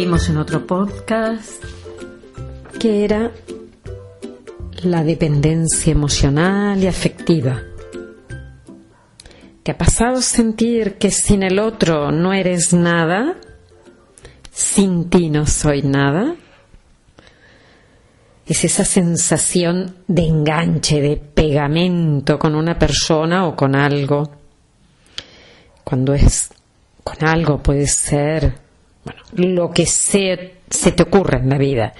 Vimos en otro podcast que era la dependencia emocional y afectiva. ¿Te ha pasado sentir que sin el otro no eres nada? Sin ti no soy nada. Es esa sensación de enganche, de pegamento con una persona o con algo. Cuando es con algo puede ser lo que se, se te ocurra en la vida.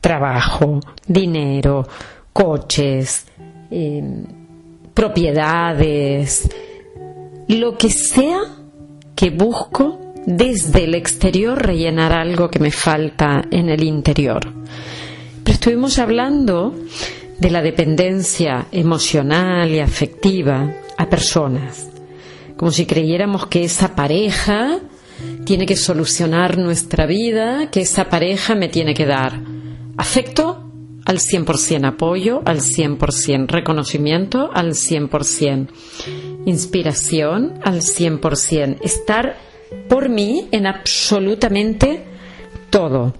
Trabajo, dinero, coches, em, propiedades, lo que sea que busco desde el exterior rellenar algo que me falta en el interior. Pero estuvimos hablando de la dependencia emocional y afectiva a personas, como si creyéramos que esa pareja tiene que solucionar nuestra vida, que esa pareja me tiene que dar afecto al 100%, apoyo al 100%, reconocimiento al 100%, inspiración al 100%, estar por mí en absolutamente todo.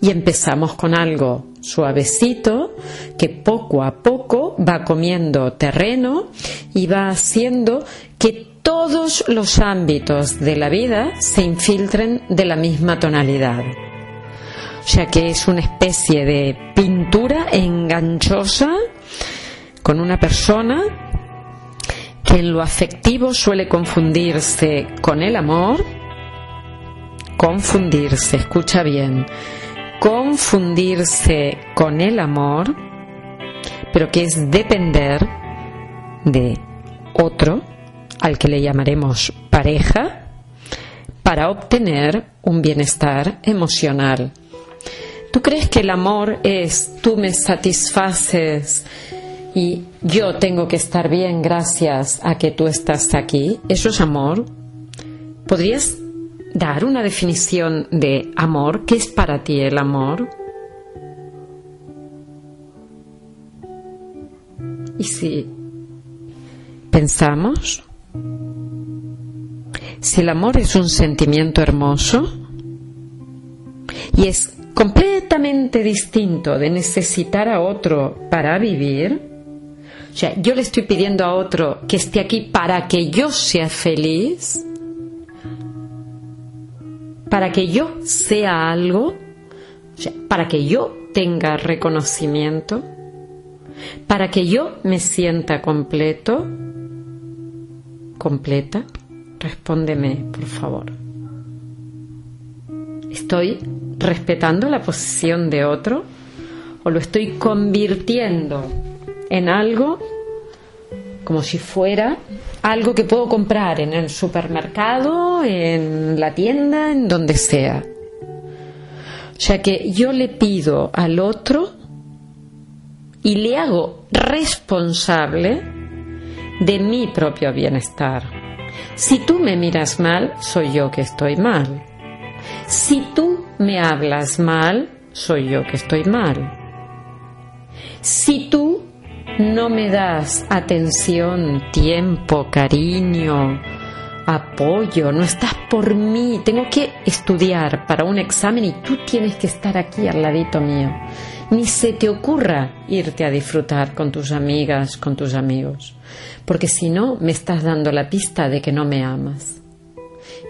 Y empezamos con algo suavecito que poco a poco va comiendo terreno y va haciendo que todos los ámbitos de la vida se infiltren de la misma tonalidad. O sea que es una especie de pintura enganchosa con una persona que en lo afectivo suele confundirse con el amor, confundirse, escucha bien, confundirse con el amor, pero que es depender de otro al que le llamaremos pareja, para obtener un bienestar emocional. ¿Tú crees que el amor es tú me satisfaces y yo tengo que estar bien gracias a que tú estás aquí? ¿Eso es amor? ¿Podrías dar una definición de amor? ¿Qué es para ti el amor? Y si pensamos si el amor es un sentimiento hermoso y es completamente distinto de necesitar a otro para vivir, o sea, yo le estoy pidiendo a otro que esté aquí para que yo sea feliz, para que yo sea algo, o sea, para que yo tenga reconocimiento, para que yo me sienta completo, completa. Respóndeme, por favor. ¿Estoy respetando la posición de otro o lo estoy convirtiendo en algo como si fuera algo que puedo comprar en el supermercado, en la tienda, en donde sea? O sea que yo le pido al otro y le hago responsable de mi propio bienestar. Si tú me miras mal, soy yo que estoy mal. Si tú me hablas mal, soy yo que estoy mal. Si tú no me das atención, tiempo, cariño, apoyo, no estás por mí, tengo que estudiar para un examen y tú tienes que estar aquí al ladito mío. Ni se te ocurra irte a disfrutar con tus amigas, con tus amigos, porque si no me estás dando la pista de que no me amas.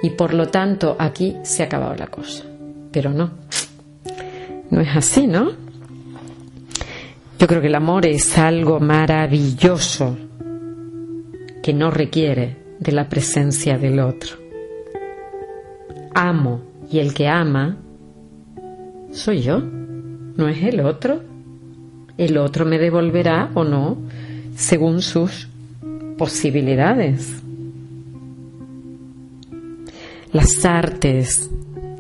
Y por lo tanto aquí se ha acabado la cosa. Pero no, no es así, ¿no? Yo creo que el amor es algo maravilloso que no requiere de la presencia del otro. Amo y el que ama soy yo. No es el otro. El otro me devolverá o no según sus posibilidades. Las artes,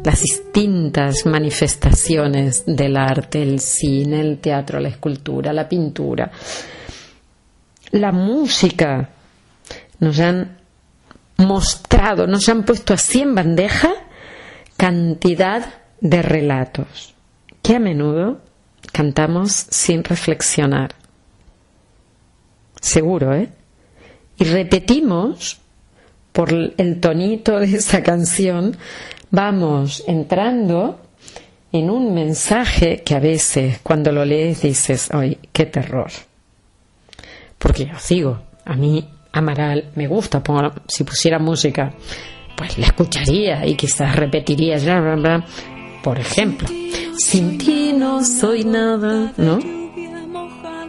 las distintas manifestaciones del arte, el cine, el teatro, la escultura, la pintura, la música, nos han mostrado, nos han puesto así en bandeja cantidad de relatos que a menudo cantamos sin reflexionar. Seguro, ¿eh? Y repetimos por el tonito de esa canción, vamos entrando en un mensaje que a veces cuando lo lees dices, ¡ay, qué terror! Porque yo sigo, a mí Amaral me gusta, si pusiera música, pues la escucharía y quizás repetiría, bla, bla, bla. Por ejemplo, sin ti no soy nada, ¿no?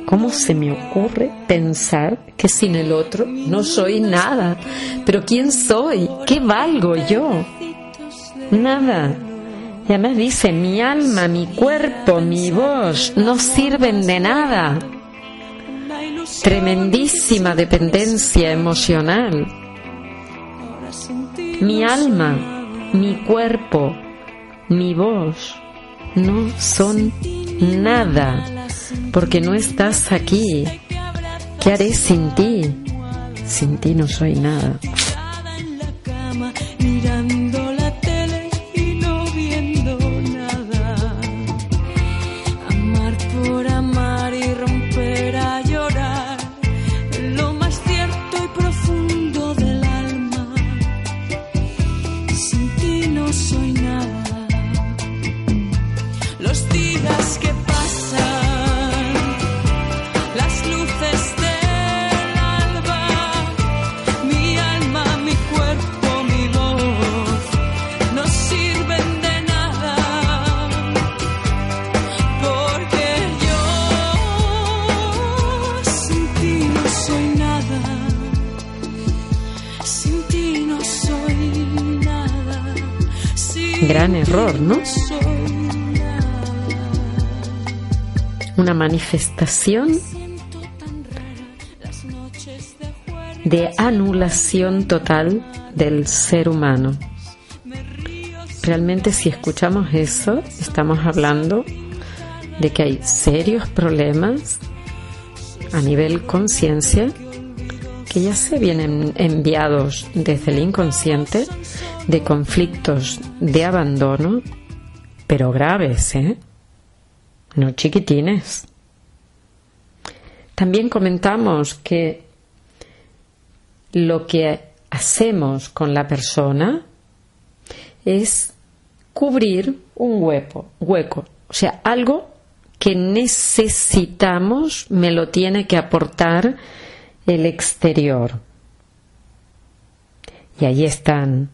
¿Cómo se me ocurre pensar que sin el otro no soy nada? Pero ¿quién soy? ¿Qué valgo yo? Nada. Y además dice, mi alma, mi cuerpo, mi voz no sirven de nada tremendísima dependencia emocional. Mi alma, mi cuerpo, mi voz no son nada porque no estás aquí. ¿Qué haré sin ti? Sin ti no soy nada. Gran error, ¿no? Una manifestación de anulación total del ser humano. Realmente si escuchamos eso, estamos hablando de que hay serios problemas a nivel conciencia que ya se vienen enviados desde el inconsciente de conflictos de abandono, pero graves, ¿eh? No chiquitines. También comentamos que lo que hacemos con la persona es cubrir un hueco, hueco, o sea, algo que necesitamos me lo tiene que aportar el exterior. Y ahí están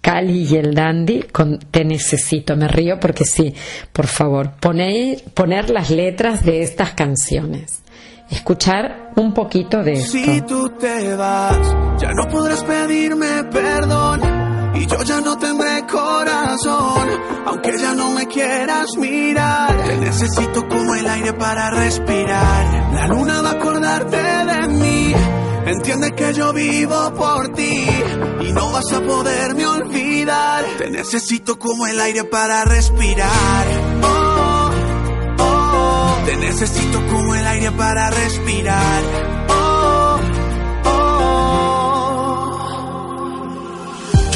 Cali y el Dandy con Te necesito. Me río porque sí, por favor, poner, poner las letras de estas canciones. Escuchar un poquito de esto. Si tú te vas, ya no podrás pedirme perdón. Y yo ya no tendré corazón, aunque ya no me quieras mirar. Te necesito como el aire para respirar. La luna va a acordarte de mí Entiende que yo vivo por ti y no vas a poderme olvidar. Te necesito como el aire para respirar. Oh, oh, te necesito como el aire para respirar.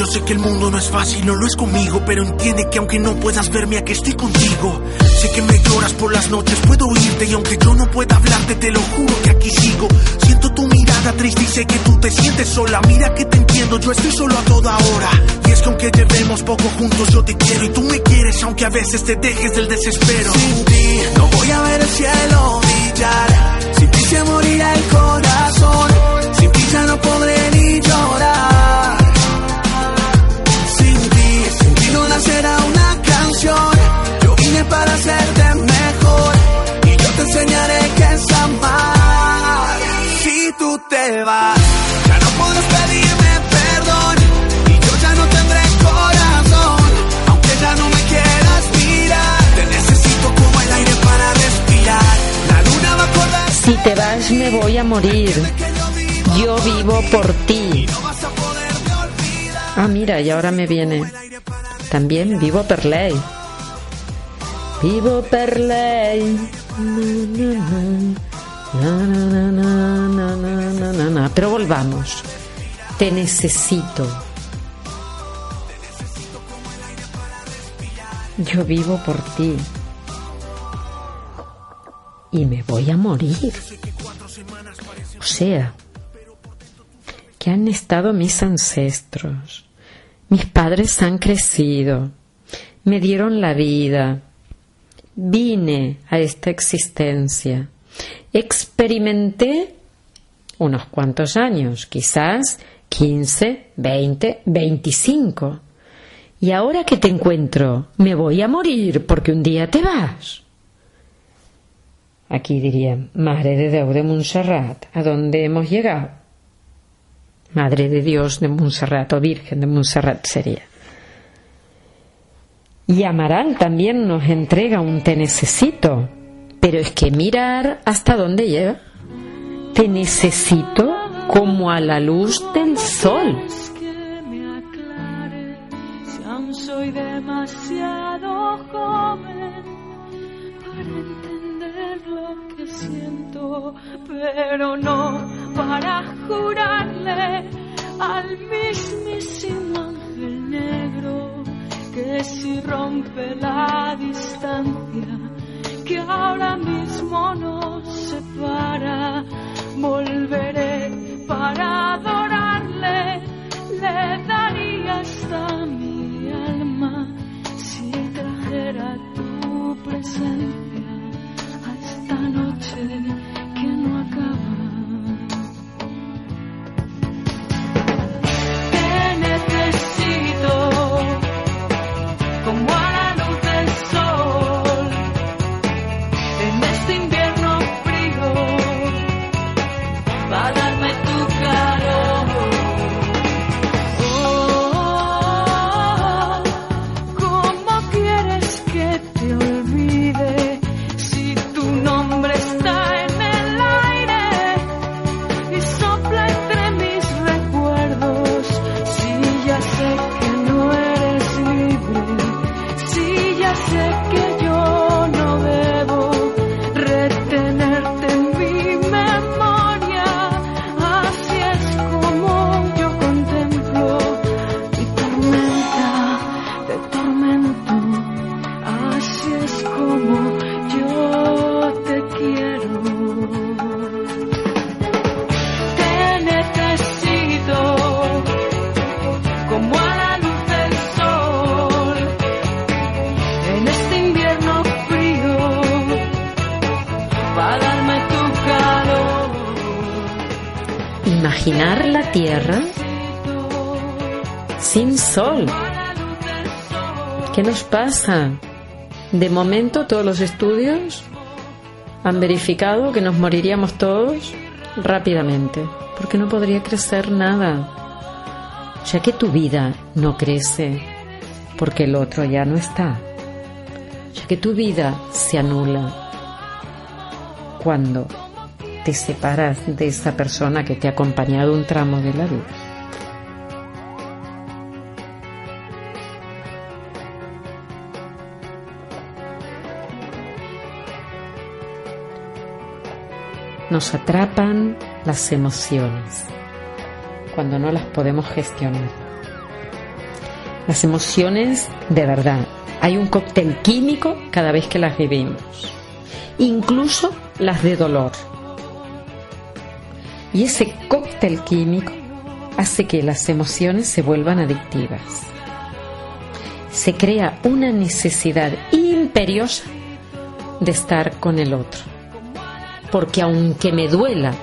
Yo sé que el mundo no es fácil, no lo es conmigo, pero entiende que aunque no puedas verme, aquí estoy contigo. Sé que me lloras por las noches, puedo oírte y aunque yo no pueda hablarte, te lo juro que aquí sigo. Siento tu mirada triste y sé que tú te sientes sola. Mira que te entiendo, yo estoy solo a toda hora. Y es que aunque llevemos poco juntos, yo te quiero y tú me quieres, aunque a veces te dejes del desespero. Sin ti no voy a ver el cielo brillar. Sin ti se morirá el corazón. Tú te vas, ya no podrás pedirme perdón y yo ya no tendré corazón, aunque ya no me quieras mirar. Te necesito como el aire Si te vas me voy a morir. Yo vivo por ti. Ah, mira, y ahora me viene. También vivo per ley. Vivo per ley. Pero volvamos. Te necesito. Yo vivo por ti. Y me voy a morir. O sea, que han estado mis ancestros. Mis padres han crecido. Me dieron la vida. Vine a esta existencia. Experimenté unos cuantos años, quizás 15, 20, 25. Y ahora que te encuentro, me voy a morir porque un día te vas. Aquí diría, Madre de Dios de Montserrat, ¿a dónde hemos llegado? Madre de Dios de Montserrat o Virgen de Montserrat sería. Y Amaral también nos entrega un te necesito, pero es que mirar hasta dónde llega. Te necesito como a la luz del sol. soy demasiado joven para entender lo que siento, pero no para jurarle al mismísimo ángel negro que si rompe la distancia que ahora mismo nos separa, volveré para adorarle, le daría hasta mi alma si trajera tu presencia esta noche Sin sol. ¿Qué nos pasa? De momento todos los estudios han verificado que nos moriríamos todos rápidamente, porque no podría crecer nada. Ya que tu vida no crece porque el otro ya no está. Ya que tu vida se anula cuando te separas de esa persona que te ha acompañado un tramo de la vida. Nos atrapan las emociones cuando no las podemos gestionar. Las emociones, de verdad, hay un cóctel químico cada vez que las vivimos, incluso las de dolor. Y ese cóctel químico hace que las emociones se vuelvan adictivas. Se crea una necesidad imperiosa de estar con el otro. Porque aunque me duela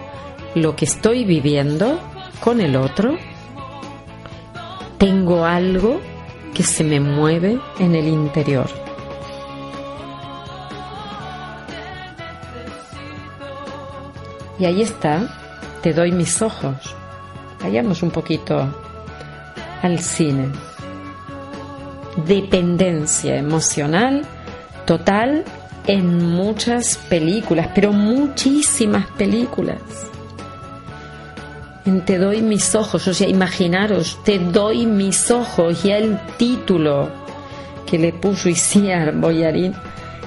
lo que estoy viviendo con el otro, tengo algo que se me mueve en el interior. Y ahí está, te doy mis ojos. Vayamos un poquito al cine. Dependencia emocional total en muchas películas, pero muchísimas películas. En Te doy mis ojos, o sea, imaginaros, te doy mis ojos, ya el título que le puso Isiar Boyarín,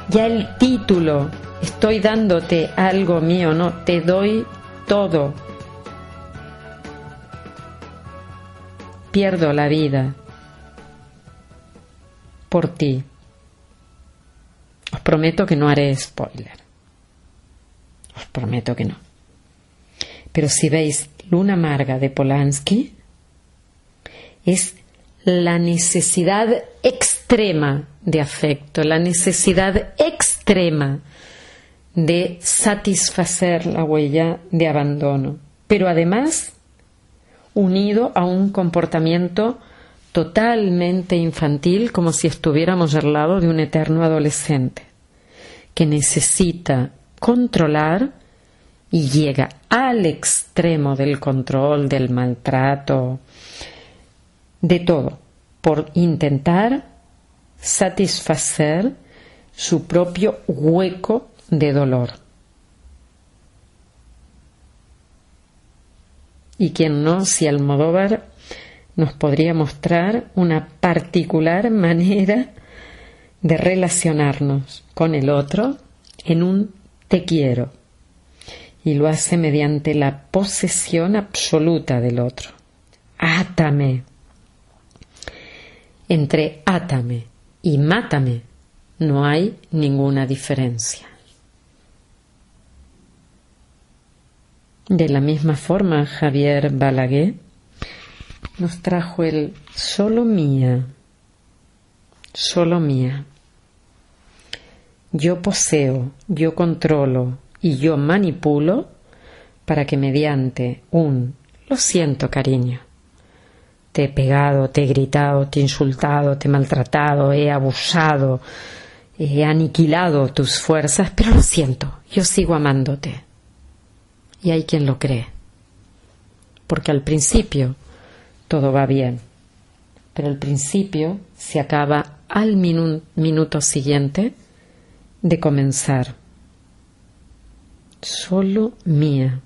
ya el título, estoy dándote algo mío, no, te doy todo. Pierdo la vida por ti. Os prometo que no haré spoiler. Os prometo que no. Pero si veis Luna Amarga de Polanski, es la necesidad extrema de afecto, la necesidad extrema de satisfacer la huella de abandono, pero además unido a un comportamiento totalmente infantil, como si estuviéramos al lado de un eterno adolescente, que necesita controlar y llega al extremo del control, del maltrato, de todo, por intentar satisfacer su propio hueco de dolor. Y quien no, si Almodóvar nos podría mostrar una particular manera de relacionarnos con el otro en un te quiero. Y lo hace mediante la posesión absoluta del otro. Átame. Entre átame y mátame no hay ninguna diferencia. De la misma forma, Javier Balaguer nos trajo el solo mía, solo mía. Yo poseo, yo controlo y yo manipulo para que mediante un lo siento cariño, te he pegado, te he gritado, te he insultado, te he maltratado, he abusado, he aniquilado tus fuerzas, pero lo siento, yo sigo amándote. Y hay quien lo cree, porque al principio todo va bien. Pero el principio se acaba al minuto siguiente de comenzar. Solo mía.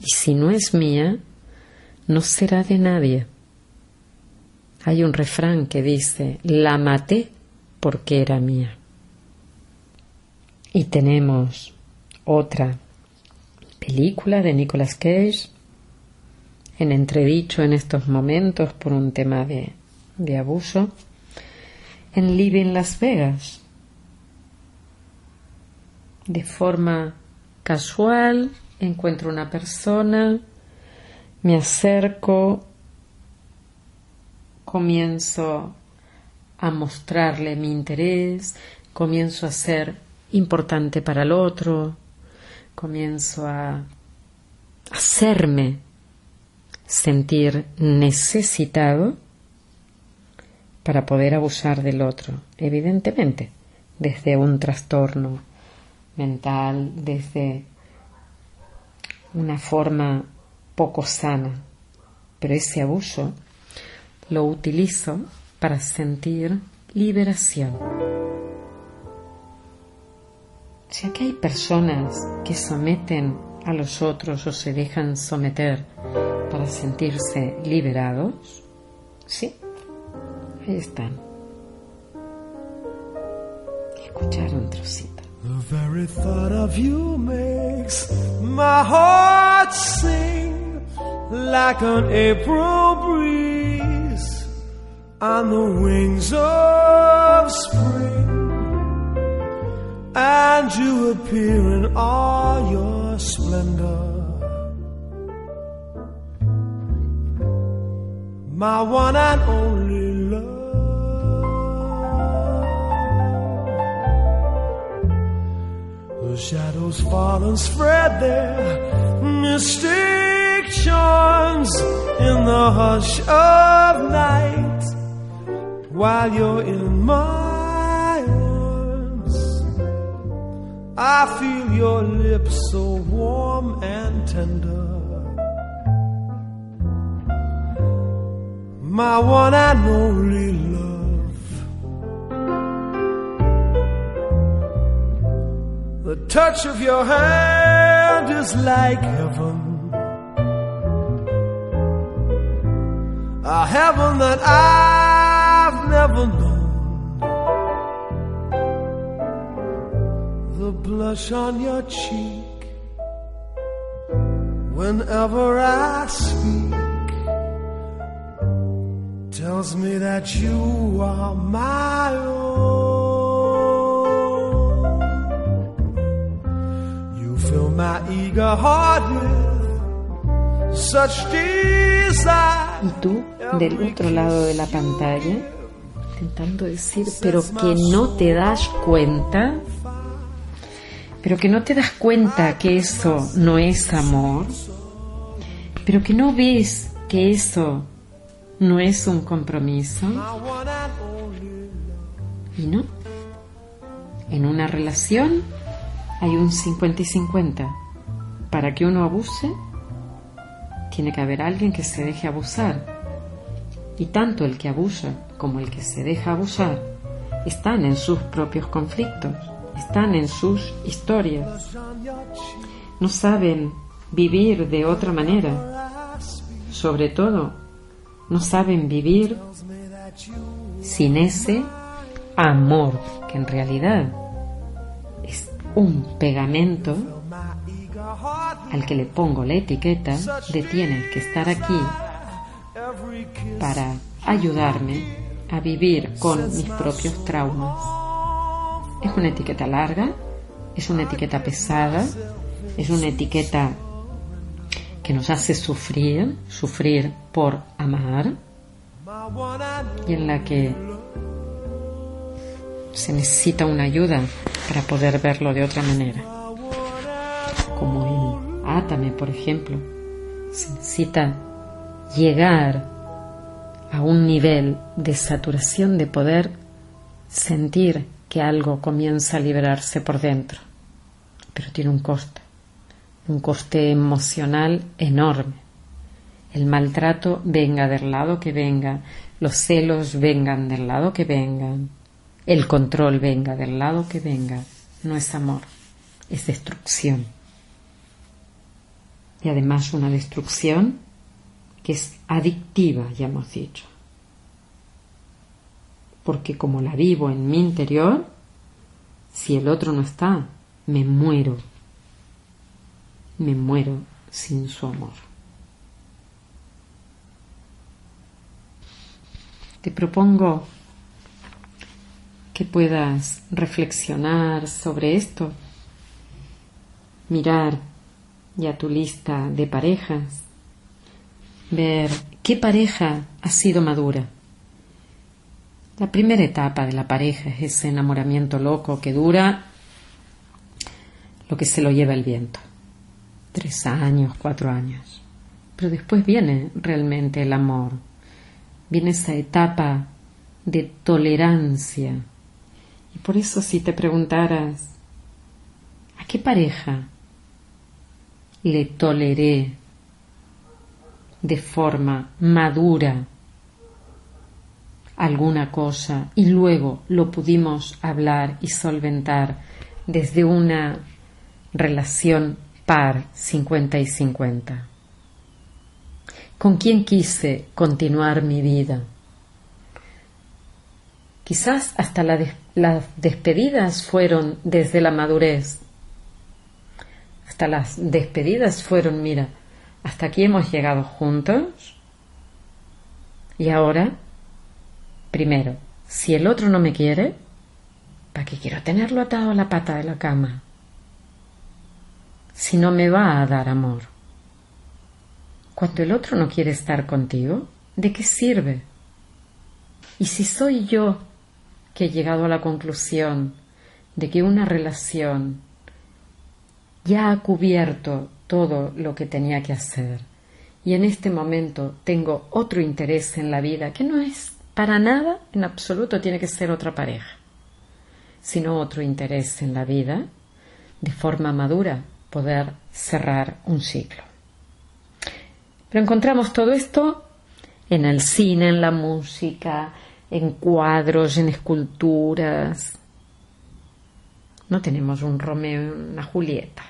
Y si no es mía, no será de nadie. Hay un refrán que dice, la maté porque era mía. Y tenemos otra película de Nicolas Cage en entredicho en estos momentos por un tema de, de abuso, en Living Las Vegas. De forma casual encuentro una persona, me acerco, comienzo a mostrarle mi interés, comienzo a ser importante para el otro, comienzo a hacerme sentir necesitado para poder abusar del otro, evidentemente, desde un trastorno mental, desde una forma poco sana, pero ese abuso lo utilizo para sentir liberación. Si aquí hay personas que someten a los otros o se dejan someter para sentirse liberados, sí, ahí están. Escuchar un trocito. The very thought of you makes my heart sing like an April breeze on the wings of spring. And you appear in all your splendor. my one and only love. The shadows fall and spread their mystic charms in the hush of night while you're in my I feel your lips so warm and tender. my one and only love. The touch of your hand is like heaven. A heaven that I've never known. On your cheek whenever I speak tells me that you are my own. You my eager heart with such. Y tú, del otro lado de la pantalla, intentando decir, pero que no te das cuenta, pero que no te das cuenta que eso no es amor, pero que no ves que eso no es un compromiso. Y no. En una relación hay un 50 y 50. Para que uno abuse, tiene que haber alguien que se deje abusar. Y tanto el que abusa como el que se deja abusar están en sus propios conflictos, están en sus historias. No saben vivir de otra manera. Sobre todo, no saben vivir sin ese amor, que en realidad es un pegamento al que le pongo la etiqueta de tienes que estar aquí para ayudarme a vivir con mis propios traumas. Es una etiqueta larga, es una etiqueta pesada, es una etiqueta que nos hace sufrir, sufrir por amar, y en la que se necesita una ayuda para poder verlo de otra manera. Como en Átame, por ejemplo, se necesita llegar a un nivel de saturación de poder sentir que algo comienza a liberarse por dentro, pero tiene un coste un coste emocional enorme. El maltrato venga del lado que venga, los celos vengan del lado que vengan, el control venga del lado que venga, no es amor, es destrucción. Y además una destrucción que es adictiva, ya hemos dicho. Porque como la vivo en mi interior, si el otro no está, me muero me muero sin su amor. Te propongo que puedas reflexionar sobre esto, mirar ya tu lista de parejas, ver qué pareja ha sido madura. La primera etapa de la pareja es ese enamoramiento loco que dura lo que se lo lleva el viento tres años, cuatro años. Pero después viene realmente el amor, viene esa etapa de tolerancia. Y por eso si te preguntaras, ¿a qué pareja le toleré de forma madura alguna cosa y luego lo pudimos hablar y solventar desde una relación par 50 y 50. ¿Con quién quise continuar mi vida? Quizás hasta las despedidas fueron desde la madurez. Hasta las despedidas fueron, mira, hasta aquí hemos llegado juntos. Y ahora, primero, si el otro no me quiere, ¿para qué quiero tenerlo atado a la pata de la cama? si no me va a dar amor? Cuando el otro no quiere estar contigo, ¿de qué sirve? Y si soy yo que he llegado a la conclusión de que una relación ya ha cubierto todo lo que tenía que hacer y en este momento tengo otro interés en la vida que no es para nada, en absoluto tiene que ser otra pareja, sino otro interés en la vida de forma madura, poder cerrar un ciclo. Pero encontramos todo esto en el cine, en la música, en cuadros, en esculturas. No tenemos un Romeo una Julieta.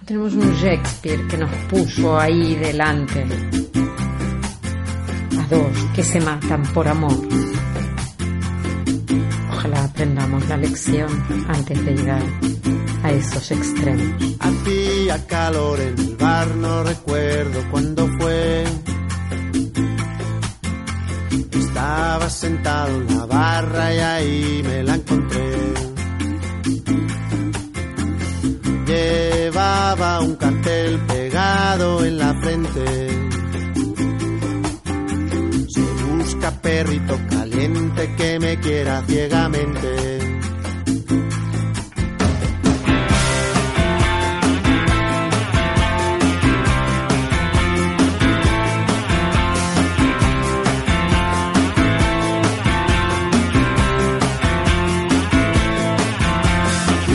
No tenemos un Shakespeare que nos puso ahí delante dos que se matan por amor. Ojalá aprendamos la lección antes de llegar a esos extremos. Hacía calor en el bar, no recuerdo cuándo fue. Estaba sentado en la barra y ahí me la encontré. Llevaba un cartel pegado en la frente. Perrito caliente que me quiera ciegamente.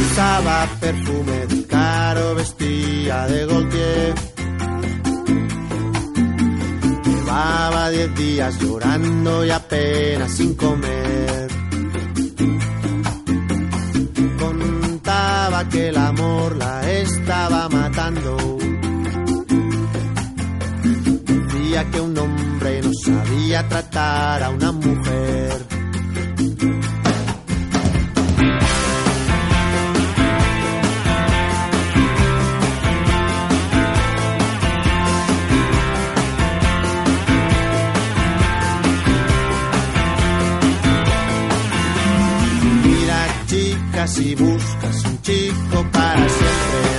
Usaba llorando y apenas sin comer. Contaba que el amor la estaba matando. Decía que un hombre no sabía tratar a una mujer. Chica si buscas un chico para siempre.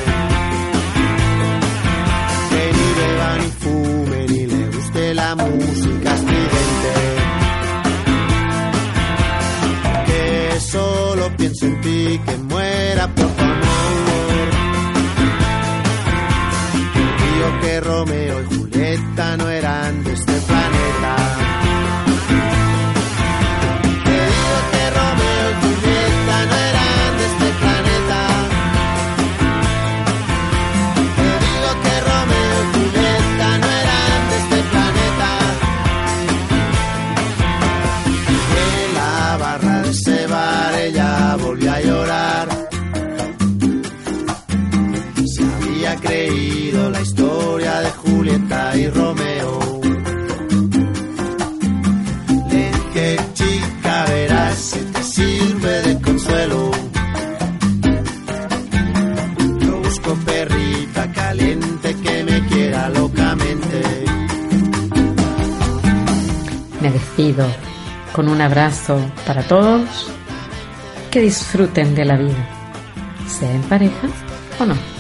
Que ni beba ni fume ni le guste la música estridente. Que solo piense en ti, que Con un abrazo para todos. Que disfruten de la vida, sea en pareja o no.